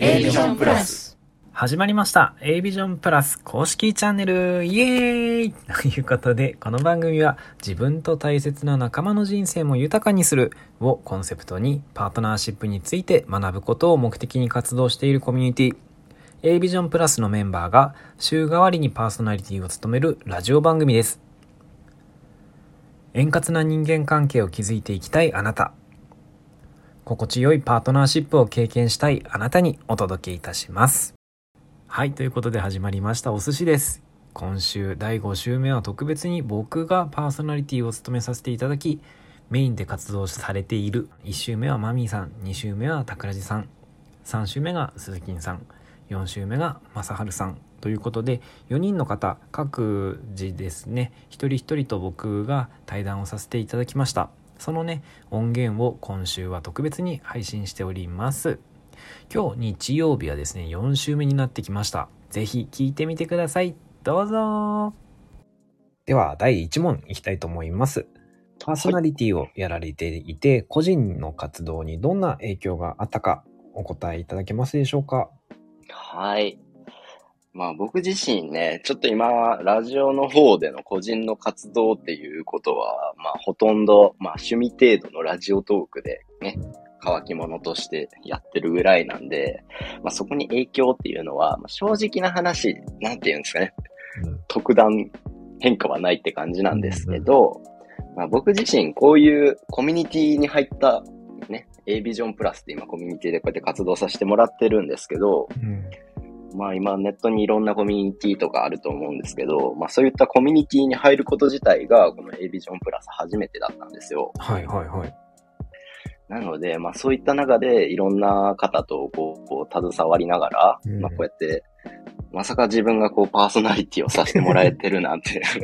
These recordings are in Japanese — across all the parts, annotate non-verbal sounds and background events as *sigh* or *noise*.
A ビジョンプラス。始まりました。A ビジョンプラス公式チャンネル。イエーイ。ということでこの番組は自分と大切な仲間の人生も豊かにする。をコンセプトにパートナーシップについて学ぶことを目的に活動しているコミュニティ。A ビジョンプラスのメンバーが週替わりにパーソナリティを務めるラジオ番組です。円滑な人間関係を築いていきたいあなた。心地よいパートナーシップを経験したいあなたにお届けいたします。はいということで始まりました。お寿司です。今週第5週目は特別に僕がパーソナリティを務めさせていただきメインで活動されている。1週目はマミーさん。2週目は桜地さん。3週目が鈴木さん。4週目が正治さん。ということで4人の方各自ですね一人一人と僕が対談をさせていただきました。そのね音源を今週は特別に配信しております。今日日曜日はですね4週目になってきました。是非聞いてみてください。どうぞ。では第1問いきたいと思います。パーソナリティをやられていて、個人の活動にどんな影響があったかお答えいただけますでしょうか？はい。まあ僕自身ね、ちょっと今、ラジオの方での個人の活動っていうことは、まあほとんど、まあ趣味程度のラジオトークでね、乾き物としてやってるぐらいなんで、まあそこに影響っていうのは、まあ、正直な話、なんていうんですかね、うん。特段変化はないって感じなんですけど、まあ僕自身こういうコミュニティに入ったね、A ビジョンプラスって今コミュニティでこうやって活動させてもらってるんですけど、うんまあ今ネットにいろんなコミュニティとかあると思うんですけど、まあそういったコミュニティに入ること自体がこの A ビジョンプラス初めてだったんですよ。はいはいはい。なので、まあそういった中でいろんな方とこう、こう携わりながら、うん。まあこうやって、まさか自分がこうパーソナリティをさせてもらえてるなんて、*laughs*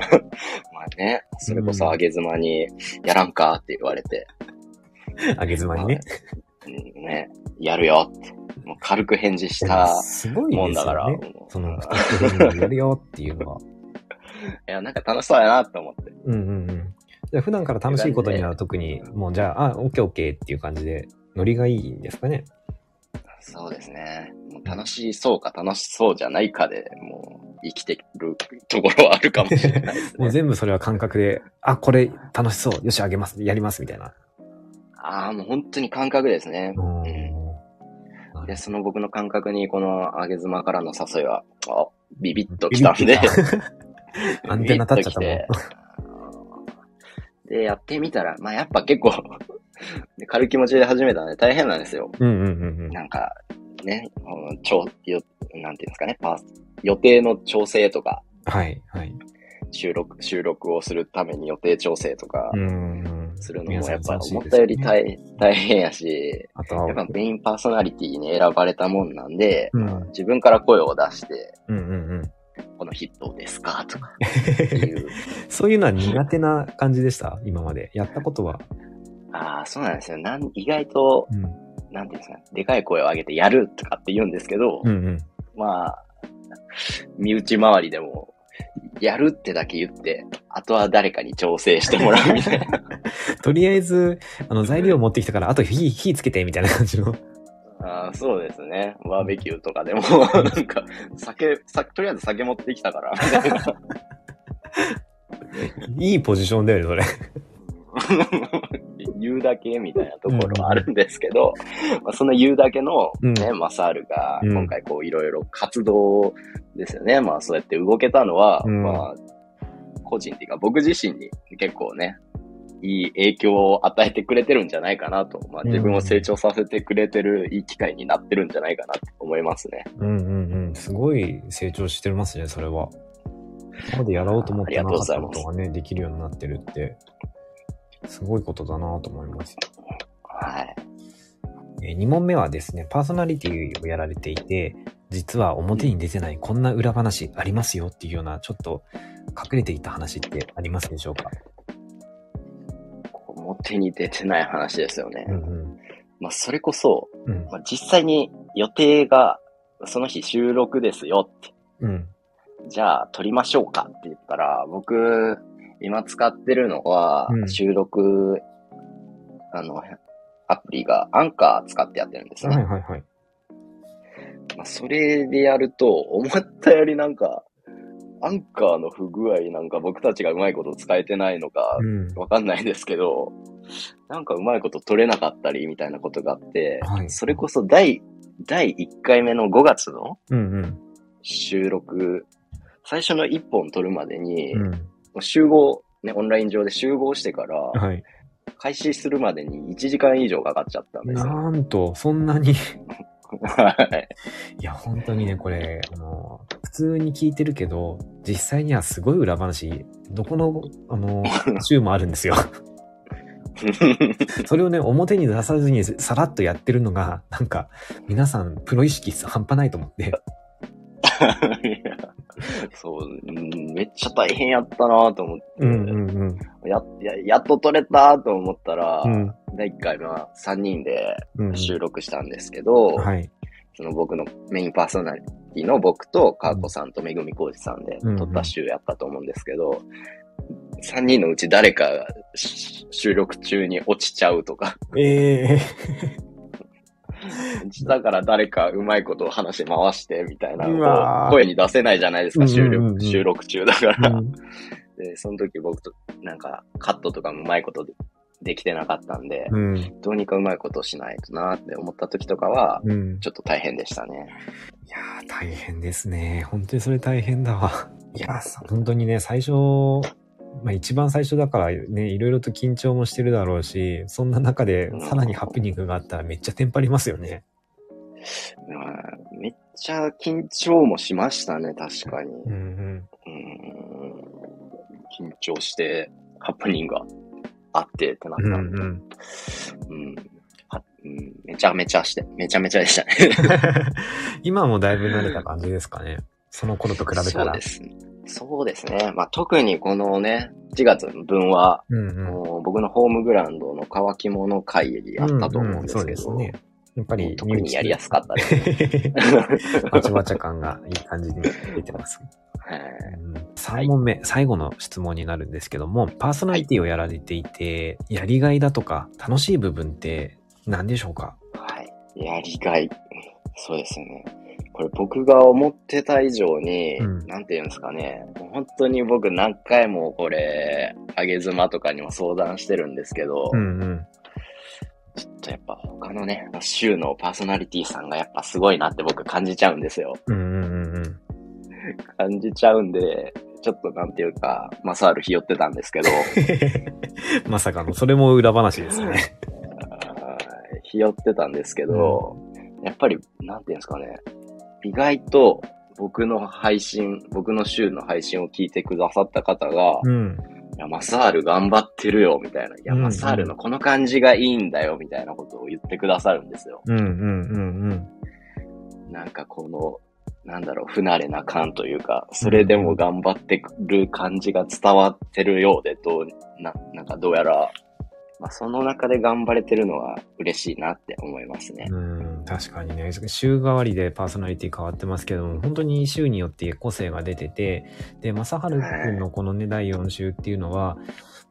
まあね、それこそあげ妻にやらんかって言われて、*laughs* あげ妻にねうんね、やるよ。って、もう軽く返事したすごいですもんだから、よねそのやるよっていうのは。*laughs* いや、なんか楽しそうやなって思って。うんうんうん。じゃあ普段から楽しいことには特にもうじゃああオッケーオッケーっていう感じでノリがいいんですかね。そうですね。もう楽しそうか楽しそうじゃないかで、もう生きてるところはあるかもしれないです *laughs* もうね。全部それは感覚であこれ楽しそうよしあげますやりますみたいなああ、もう本当に感覚ですね。うん。うん。で、その僕の感覚にこのあげ妻からの誘いは、あ、ビビッと来たんで。アンテナ立っちゃったもんで、やってみたら、まあやっぱ結構で *laughs* 軽い気持ちで始めたんで大変なんですよ。うんうんうんうん。なんか、ね、超、よ、なんていうんですかね、パース予定の調整とか、はいはい。収録、収録をするために予定調整とか。うんうんするのもやっぱ思ったより大大変やし、あとやっぱはメインパーソナリティに選ばれたもんなんで、うん。自分から声を出して、うんうんうん。このヒットですか？とか。*laughs* そういうのは苦手な感じでした？今まで。やったことは。ああ、そうなんですよ。なん意外と、うん。なんていうんですか、でかい声を上げてやるとかって言うんですけど、うんうん。まあ、身内周りでも、やるってだけ言って、あとは誰かに調整してもらうみたいな。*laughs* とりあえずあの材料持ってきたからあと火火つけてみたいな感じのあーそうですね。バーベキューとかでも、なんか、酒、さとりあえず酒持ってきたから、みたいな。いいポジションだよねそれ *laughs* 言うだけみたいなところはあるんですけど、まあ、その言うだけのうん。ね、マサールがうん。今回こういろいろ活動ですよね。まあそうやって動けたのは、うん。まあ、個人っていうか僕自身に結構ね、いい影響を与えてくれてるんじゃないかなと、まあ自分を成長させてくれてるいい機会になってるんじゃないかなと思いますね。うんうんうん。すごい成長してますねそれは。今までやろうと思ってなかったことがねできるようになってるってすごいことだなと思いますはい。え2問目はですね、パーソナリティをやられていて、実は表に出てないこんな裏話ありますよっていうような、ちょっと隠れていた話ってありますでしょうか？表に出てない話ですよね。うんうん。まあそれこそ、うん。まあ、実際に予定がその日収録ですよってうん。じゃあ撮りましょうかって言ったら、僕、今使ってるのはう、ん収録、あの、アプリがアンカー使ってやってるんですね。はいはいはい。あ、それでやると、思ったよりなんか、アンカーの不具合なんか僕たちがうまいこと使えてないのかうん。わかんないですけど、なんかうまいこと取れなかったりみたいなことがあって、はいそれこそ第、第1回目の5月のうんうん。収録、最初の1本撮るまでに、うん。集合、ね、オンライン上で集合してから、はい。開始するまでに1時間以上かかっちゃったんですよ。なんと、そんなに。はい。いや、本当にね、これ、あの、普通に聞いてるけど、実際にはすごい裏話、どこの、あの、*laughs* 週もあるんですよ。*laughs* それをね、表に出さずにさらっとやってるのが、なんか、皆さん、プロ意識半端ないと思って。*laughs* いや *laughs* そう、うんめっちゃ大変やったなと思って、うんうんうん。やや、やっと撮れたと思ったら、うん第1回は3人でうん。収録したんですけど、はい。その僕のメインパーソナリティの僕と、かーこさんとめぐみこうじさんで撮った週やったと思うんですけど、3人のうち誰か収録中に落ちちゃうとか、ええ *laughs* だから誰かうまいことを話回してみたいなうわーこう声に出せないじゃないですか、収うんうんうんうん録収録中だから。うん *laughs* で、その時僕と、なんか、カットとかもうまいことでできてなかったんで、うん。どうにかうまいことしないとなって思った時とかは、うん。ちょっと大変でしたね。いやー、大変ですね。本当にそれ大変だわ。いやー、本当にね、最初、まあ一番最初だからね、いろいろと緊張もしてるだろうし、そんな中でうんさらにハプニングがあったらめっちゃテンパりますよね。まあめっちゃ緊張もしましたね、確かに。うんうん。緊張して、ハプニングがあってってなっうんたんで、うん。うんはうんめちゃめちゃして、めちゃめちゃでしたね。*laughs* 今はもうだいぶ慣れた感じですかね。その頃と比べたら。そうですね。そうですね。まあ、特にこのね、4月の分は、うんうん。もう僕のホームグラウンドの乾き物会やったと思うんですけど、うんうんそうですね。やっぱり、特にやりやすかったです。*laughs* バチバチ感がいい感じに出てます。はい3問目、最後の質問になるんですけども、パーソナリティをやられていて、やりがいだとか楽しい部分って何でしょうか？はい。やりがい。そうですね。これ僕が思ってた以上に、うんなんて言うんですかね。本当に僕何回もこれ、あげ妻とかにも相談してるんですけど、うんうん。ちょっとやっぱ他のね、週のパーソナリティさんがやっぱすごいなって僕感じちゃうんですよ。うんうんうんうん。感じちゃうんで、ちょっとなんていうか、マサールひよってたんですけど、*laughs* まさかの、それも裏話ですね。*laughs* ひよってたんですけど、やっぱり、なんていうんですかね、意外と僕の配信、僕の週の配信を聞いてくださった方が、うん。いや、マサール頑張ってるよ、みたいな。いや、うんうんマサールのこの感じがいいんだよ、みたいなことを言ってくださるんですよ。うんうんうんなんかこの、なんだろう、不慣れな感というか、それでも頑張ってる感じが伝わってるようで、どう、な、なんかどうやら、まあ、その中で頑張れてるのは嬉しいなって思いますねう。ん。うん、確かにね、週替わりでパーソナリティ変わってますけども、本当に週によって個性が出てて、で、正治くんのこのね、第4週っていうのは、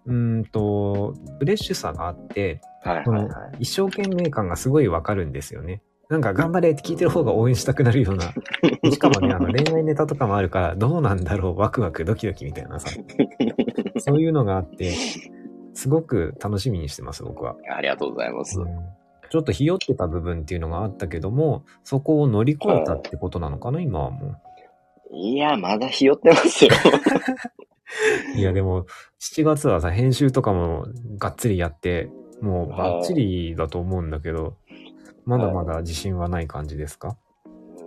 うーんと、フレッシュさがあって、はいはいはい。一生懸命感がすごいわかるんですよね。なんか頑張れって聞いてる方が応援したくなるような。*laughs* しかもね、あの恋愛ネタとかもあるから、どうなんだろう、ワクワク、ドキドキみたいなさ。*laughs* そういうのがあって、すごく楽しみにしてます、僕は。ありがとうございます。うんちょっとひよってた部分っていうのがあったけども、そこを乗り越えたってことなのかな、今はもいや、まだひよってますよ。う。*laughs* いや、でも、7月はさ、編集とかもがっつりやって、もうバッチリだと思うんだけど、まだまだ自信はない感じですか？い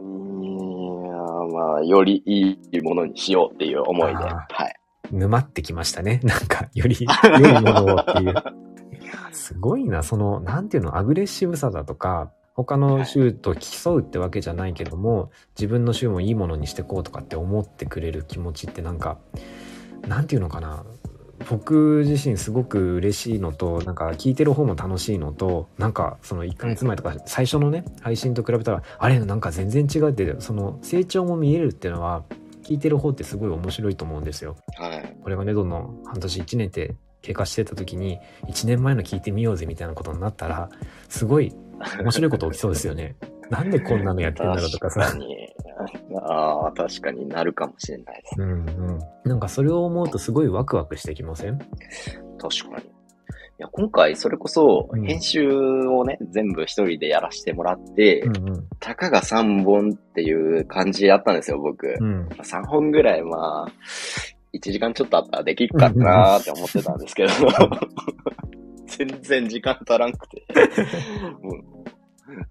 や、まあ、よりいいものにしようっていう思いで。あはい。沼ってきましたね。*laughs* なんか、より *laughs* 良いものをっていう。いやすごいな、その、なんていうの、アグレッシブさだとか、他の州と競うってわけじゃないけども、自分の州もいいものにしてこうとかって思ってくれる気持ちってなんか、なんていうのかな。僕自身すごく嬉しいのと、なんか聞いてる方も楽しいのと、なんかその1ヶ月前とか最初のね、配信と比べたら、あれなんか全然違うって、その成長も見えるっていうのは、聞いてる方ってすごい面白いと思うんですよ。はい。これがね、どんどん半年1年って経過してた時に、1年前の聞いてみようぜみたいなことになったら、すごい面白いこと起きそうですよね。*laughs* なんでこんなのやってんだろうとかさ。確かに。ああ、確かになるかもしれないです。うんうん。なんかそれを思うとすごいワクワクしてきません？確かに。いや、今回それこそうん。編集をね、全部一人でやらせてもらって、うんうん。たかが3本っていう感じやったんですよ、僕。うん。3本ぐらい、まあ、1時間ちょっとあったらできるかなーって思ってたんですけど、*laughs* 全然時間足らんくて、もう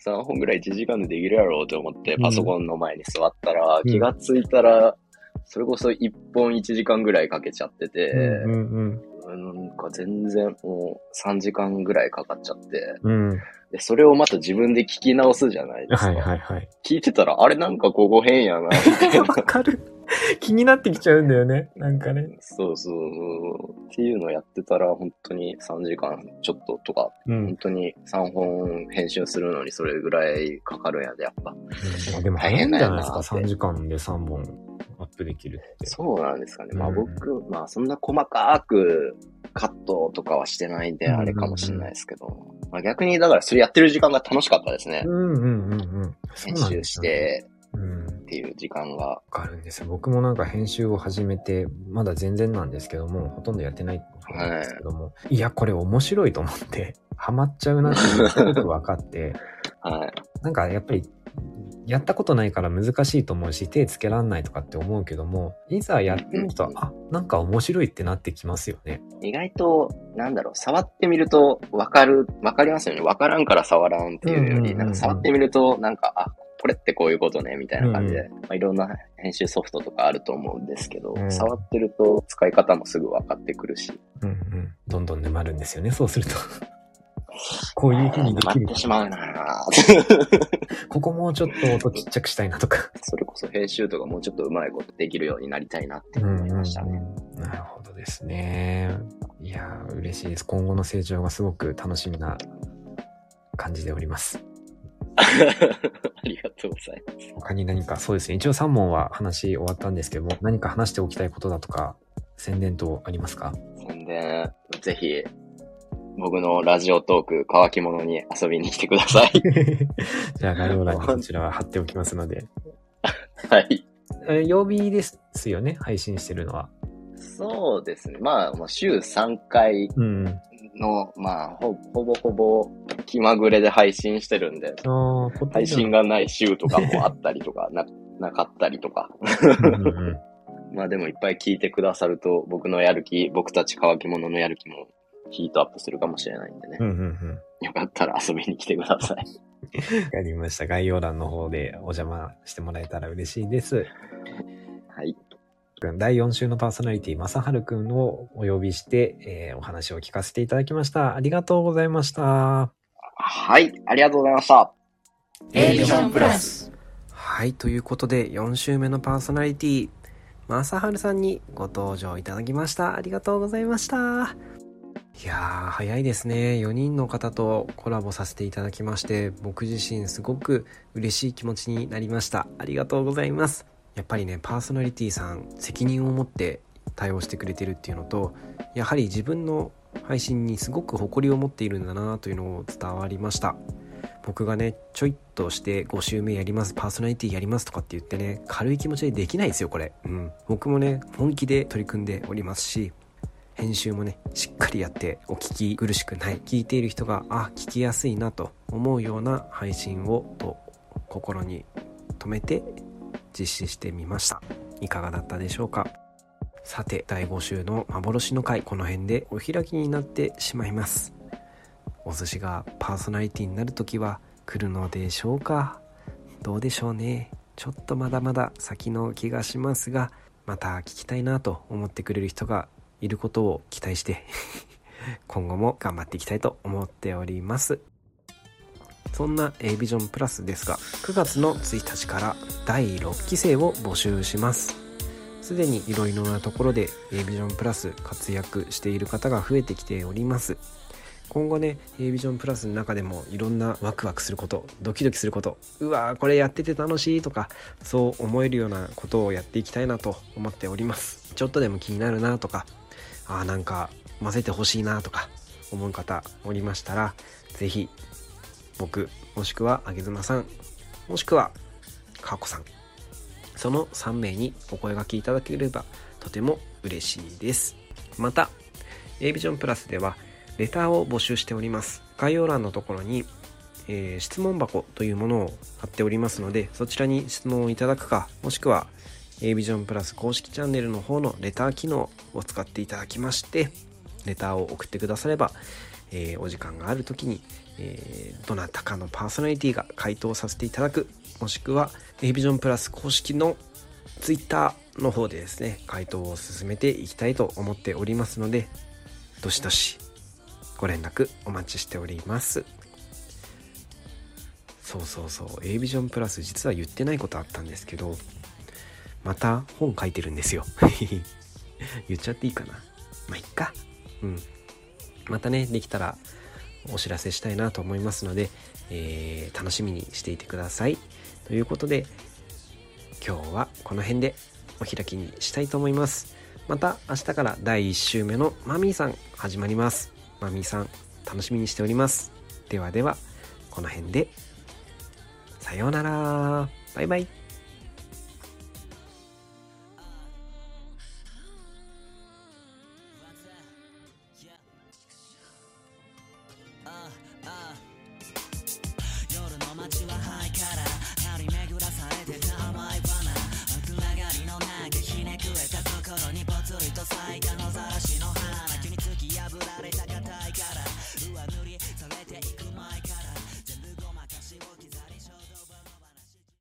3本ぐらい1時間でできるやろうと思ってうん。パソコンの前に座ったら、うん。気がついたら、それこそ1本1時間ぐらいかけちゃってて、うんうんなんか全然もう3時間ぐらいかかっちゃって、うん。うん。で、それをまた自分で聞き直すじゃないですか。はいはいはい。聞いてたら、あれなんかここ変やな、みたいわな。かる。*laughs* 気になってきちゃうんだよね。なんかね。そうそう。っていうのをやってたら、本当に3時間ちょっととか、うん。本当に3本編集するのにそれぐらいかかるんやで、やっぱ。でも早いんじゃないですか。大変3時間で3本アップできるって。そうなんですかね。まあうん僕、まあそんな細かくカットとかはしてないんで、あれかもしれないですけど。まあ逆に、だからそれやってる時間が楽しかったですねう。んうんうんうん。編集。してうん。っていう時間が。わかるんですよ。僕もなんか編集を始めて、まだ全然なんですけども、ほとんどやってないんですけども、い、や、これ面白いと思って、ハマっちゃうなっていうすごく分かって、*laughs* はい。なんかやっぱり、やったことないから難しいと思うし、手つけらんないとかって思うけども、いざやってみると、あ、なんか面白いってなってきますよね。意外と、なんだろう、触ってみるとわかる、わかりますよね。わからんから触らんっていうより、うんうんうんうんなんか触ってみると、なんか、あ、これってこういうことね、みたいな感じで、まあ、いろんな編集ソフトとかあると思うんですけど、うん触ってると使い方もすぐ分かってくるし、うんうん。どんどん沼るんですよね、そうすると。こういう風にできる待って。しまうなぁ *laughs* *laughs* ここもうちょっと音ちっちゃくしたいなとか。それこそ編集とかもうちょっとうまいことできるようになりたいなってうん思いましたね。うんなるほどですね。いやー、嬉しいです。今後の成長がすごく楽しみな感じでおります。ありがとうございます。他に何か、そうですね。一応3問は話終わったんですけども、何か話しておきたいことだとか、宣伝等ありますか？宣伝、ぜひ、僕のラジオトーク、乾き物に遊びに来てください。*laughs* じゃあ概要欄にこちらは貼っておきますので。はい。え曜日ですよね、配信してるのは。そうですね。まあ、もう週3回うん。の、まあ、ほほぼほぼ気まぐれで配信してるんで、配信がない週とかもあったりとか、な、なかったりとか。うんうんうん *laughs* まあでもいっぱい聞いてくださると、僕のやる気、僕たち乾き物のやる気もヒートアップするかもしれないんでね。うんうんうん。よかったら遊びに来てください。*laughs* わかりました。概要欄の方でお邪魔してもらえたら嬉しいです。はい。第4週のパーソナリティ、まさはるくんをお呼びして、えーお話を聞かせていただきました。ありがとうございました。はい。ありがとうございました。A ビジョンプラスはい、ということで4週目のパーソナリティ、まさはるさんにご登場いただきました。ありがとうございました。いやー、早いですね。4人の方とコラボさせていただきまして、僕自身すごく嬉しい気持ちになりました。ありがとうございます。やっぱりね、パーソナリティさん、責任を持って対応してくれてるっていうのと、やはり自分の配信にすごく誇りを持っているんだなというのを伝わりました。僕がねちょいっとして5週目やりますパーソナリティやりますとかって言ってね軽い気持ちでできないですよこれうん僕もね本気で取り組んでおりますし編集もねしっかりやってお聞き苦しくない聞いている人があ聞きやすいなと思うような配信をと心に留めて実施してみました。いかがだったでしょうか？さて第5週の幻の回この辺でお開きになってしまいます。お寿司がパーソナリティになる時は来るのでしょうか？どうでしょうね？ちょっとまだまだ先の気がしますがまた聞きたいなと思ってくれる人がいることを期待して *laughs* 今後も頑張っていきたいと思っております。そんな A ビジョンプラスですが9月の1日から第6期生を募集します。すでにいろいろなところで A ビジョンプラス活躍している方が増えてきております。今後ね A ビジョンプラスの中でもいろんなワクワクすることドキドキすることうわーこれやってて楽しいとかそう思えるようなことをやっていきたいなと思っております。ちょっとでも気になるなとかあなんか混ぜてほしいなとか思う方おりましたら是非僕もしくはあげずまさんもしくはかこさんその3名にお声がけいただければとても嬉しいです。また a ビジョンプラスではレターを募集しております。概要欄のところに、えー、質問箱というものを貼っておりますのでそちらに質問をいただくかもしくは a ビジョンプラス公式チャンネルの方のレター機能を使っていただきましてレターを送ってくだされば、えー、お時間がある時に、えー、どなたかのパーソナリティが回答させていただくもしくは a ビジョンプラス公式の Twitter の方でですね回答を進めていきたいと思っておりますのでどしどしご連絡お待ちしております。そうそうそう a ビジョンプラス実は言ってないことあったんですけどまた本書いてるんですよ。*laughs* 言っちゃっていいかな。まあいっか。うん。またねできたらお知らせしたいなと思いますので、えー、楽しみにしていてください。ということで今日はこの辺でお開きにしたいと思います。また明日から第1週目のマミーさん始まります。マミーさん楽しみにしております。ではではこの辺で。さようなら。バイバイ。